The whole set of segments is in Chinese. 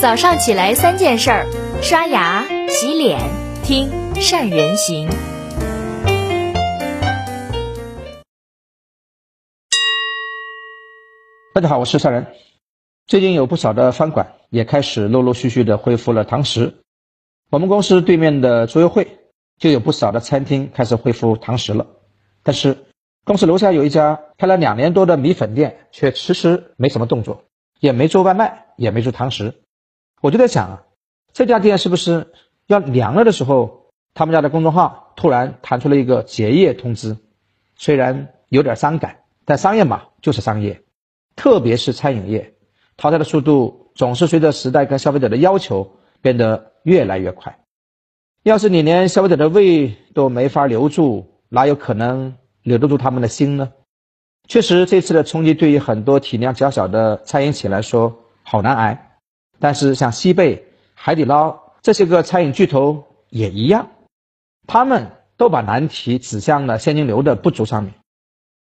早上起来三件事儿：刷牙、洗脸、听善人行。大家好，我是善人。最近有不少的饭馆也开始陆陆续续的恢复了堂食。我们公司对面的桌游会就有不少的餐厅开始恢复堂食了。但是公司楼下有一家开了两年多的米粉店，却迟迟没什么动作，也没做外卖，也没做堂食。我就在想啊，这家店是不是要凉了的时候，他们家的公众号突然弹出了一个结业通知？虽然有点伤感，但商业嘛就是商业。特别是餐饮业，淘汰的速度总是随着时代跟消费者的要求变得越来越快。要是你连消费者的胃都没法留住，哪有可能留得住他们的心呢？确实，这次的冲击对于很多体量较小的餐饮企业来说好难挨。但是，像西贝、海底捞这些个餐饮巨头也一样，他们都把难题指向了现金流的不足上面。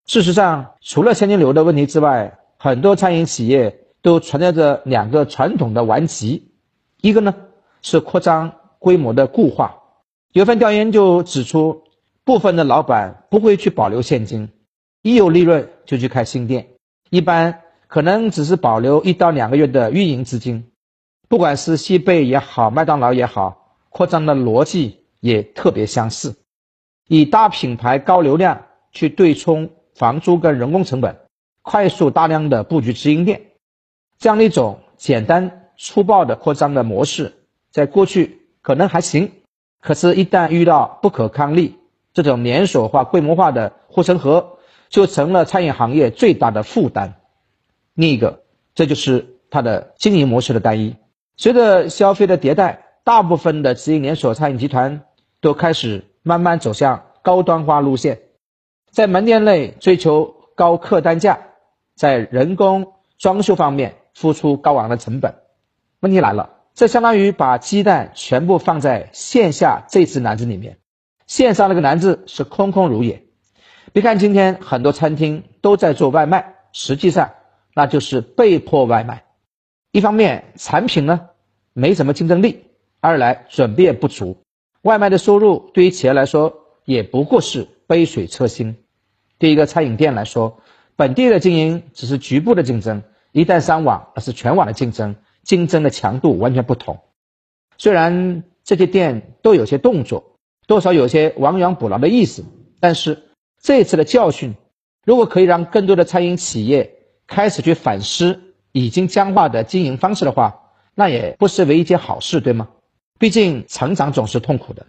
事实上，除了现金流的问题之外，很多餐饮企业都存在着两个传统的顽疾，一个呢是扩张规模的固化。有份调研就指出，部分的老板不会去保留现金，一有利润就去开新店，一般可能只是保留一到两个月的运营资金。不管是西贝也好，麦当劳也好，扩张的逻辑也特别相似，以大品牌高流量去对冲房租跟人工成本。快速大量的布局直营店，这样的一种简单粗暴的扩张的模式，在过去可能还行，可是，一旦遇到不可抗力，这种连锁化、规模化的护城河，就成了餐饮行业最大的负担。另一个，这就是它的经营模式的单一。随着消费的迭代，大部分的直营连锁餐饮集团都开始慢慢走向高端化路线，在门店内追求高客单价。在人工装修方面付出高昂的成本，问题来了，这相当于把鸡蛋全部放在线下这只篮子里面，线上那个篮子是空空如也。别看今天很多餐厅都在做外卖，实际上那就是被迫外卖。一方面产品呢没什么竞争力，二来准备也不足，外卖的收入对于企业来说也不过是杯水车薪。对一个餐饮店来说，本地的经营只是局部的竞争，一旦上网，那是全网的竞争，竞争的强度完全不同。虽然这些店都有些动作，多少有些亡羊补牢的意思，但是这次的教训，如果可以让更多的餐饮企业开始去反思已经僵化的经营方式的话，那也不失为一件好事，对吗？毕竟成长总是痛苦的。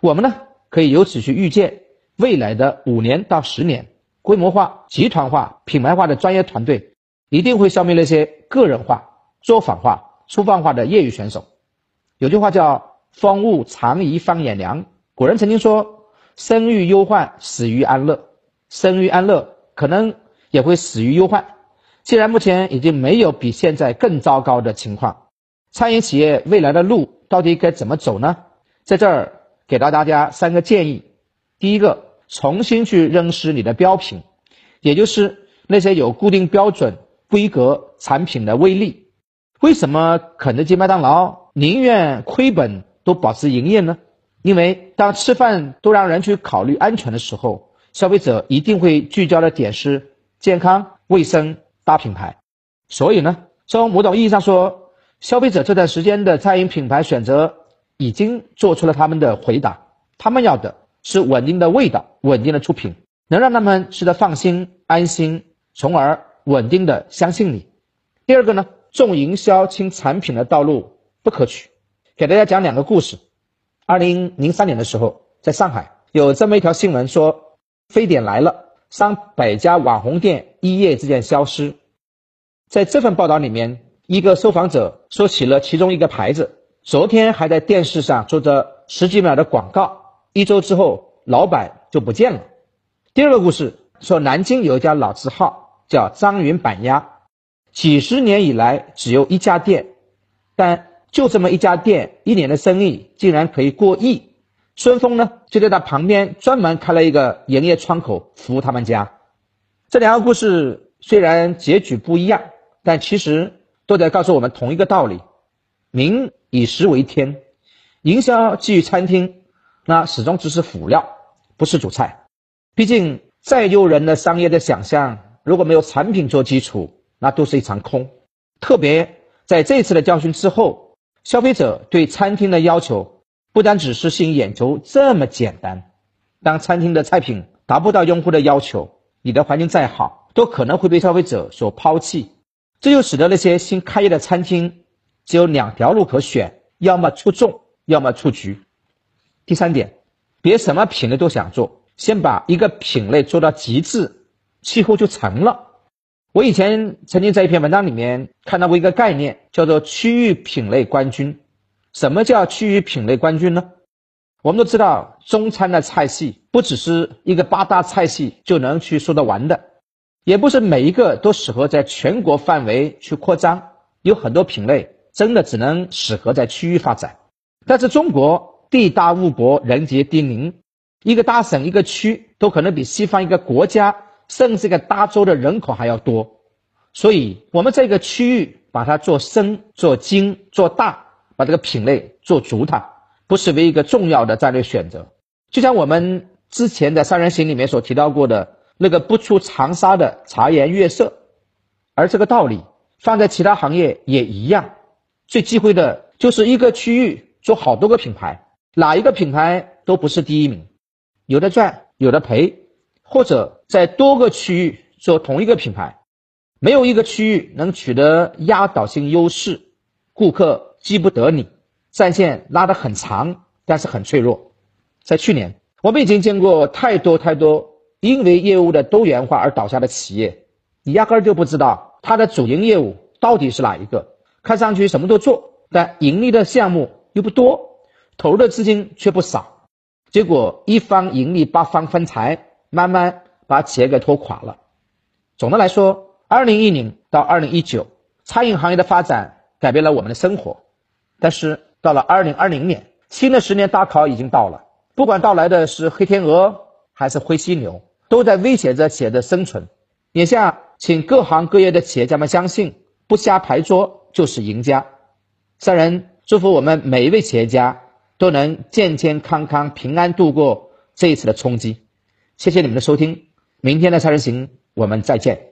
我们呢，可以由此去预见未来的五年到十年。规模化、集团化、品牌化的专业团队，一定会消灭那些个人化、作坊化、粗放化的业余选手。有句话叫“风物长宜放眼量”，古人曾经说：“生于忧患，死于安乐；生于安乐，可能也会死于忧患。”既然目前已经没有比现在更糟糕的情况，餐饮企业未来的路到底该怎么走呢？在这儿给到大家三个建议：第一个。重新去认识你的标品，也就是那些有固定标准、规格产品的威力。为什么肯德基、麦当劳宁愿亏本都保持营业呢？因为当吃饭都让人去考虑安全的时候，消费者一定会聚焦的点是健康、卫生、大品牌。所以呢，从某种意义上说，消费者这段时间的餐饮品牌选择已经做出了他们的回答，他们要的。是稳定的味道，稳定的出品，能让他们吃得放心、安心，从而稳定的相信你。第二个呢，重营销轻产品的道路不可取。给大家讲两个故事。二零零三年的时候，在上海有这么一条新闻说，非典来了，上百家网红店一夜之间消失。在这份报道里面，一个受访者说起了其中一个牌子，昨天还在电视上做着十几秒的广告。一周之后，老板就不见了。第二个故事说，南京有一家老字号叫张云板鸭，几十年以来只有一家店，但就这么一家店，一年的生意竟然可以过亿。顺丰呢，就在他旁边专门开了一个营业窗口服务他们家。这两个故事虽然结局不一样，但其实都在告诉我们同一个道理：民以食为天，营销基于餐厅，那始终只是辅料，不是主菜。毕竟再诱人的商业的想象，如果没有产品做基础，那都是一场空。特别在这次的教训之后，消费者对餐厅的要求不单只是吸引眼球这么简单。当餐厅的菜品达不到用户的要求，你的环境再好，都可能会被消费者所抛弃。这就使得那些新开业的餐厅只有两条路可选：要么出众，要么出局。第三点，别什么品类都想做，先把一个品类做到极致，几乎就成了。我以前曾经在一篇文章里面看到过一个概念，叫做区域品类冠军。什么叫区域品类冠军呢？我们都知道，中餐的菜系不只是一个八大菜系就能去说得完的。也不是每一个都适合在全国范围去扩张，有很多品类真的只能适合在区域发展。但是中国地大物博，人杰地灵，一个大省一个区都可能比西方一个国家甚至一个大洲的人口还要多。所以，我们这个区域把它做深、做精、做大，把这个品类做足，它不失为一个重要的战略选择。就像我们之前在三人行里面所提到过的。那个不出长沙的茶颜悦色，而这个道理放在其他行业也一样。最忌讳的就是一个区域做好多个品牌，哪一个品牌都不是第一名，有的赚有的赔，或者在多个区域做同一个品牌，没有一个区域能取得压倒性优势，顾客记不得你，战线拉得很长，但是很脆弱。在去年，我们已经见过太多太多。因为业务的多元化而倒下的企业，你压根儿就不知道它的主营业务到底是哪一个。看上去什么都做，但盈利的项目又不多，投入的资金却不少，结果一方盈利八方分财，慢慢把企业给拖垮了。总的来说，二零一零到二零一九，餐饮行业的发展改变了我们的生活，但是到了二零二零年，新的十年大考已经到了，不管到来的是黑天鹅还是灰犀牛。都在威胁着企业的生存。眼下，请各行各业的企业家们相信，不瞎牌桌就是赢家。三人祝福我们每一位企业家都能健健康康、平安度过这一次的冲击。谢谢你们的收听，明天的三人行我们再见。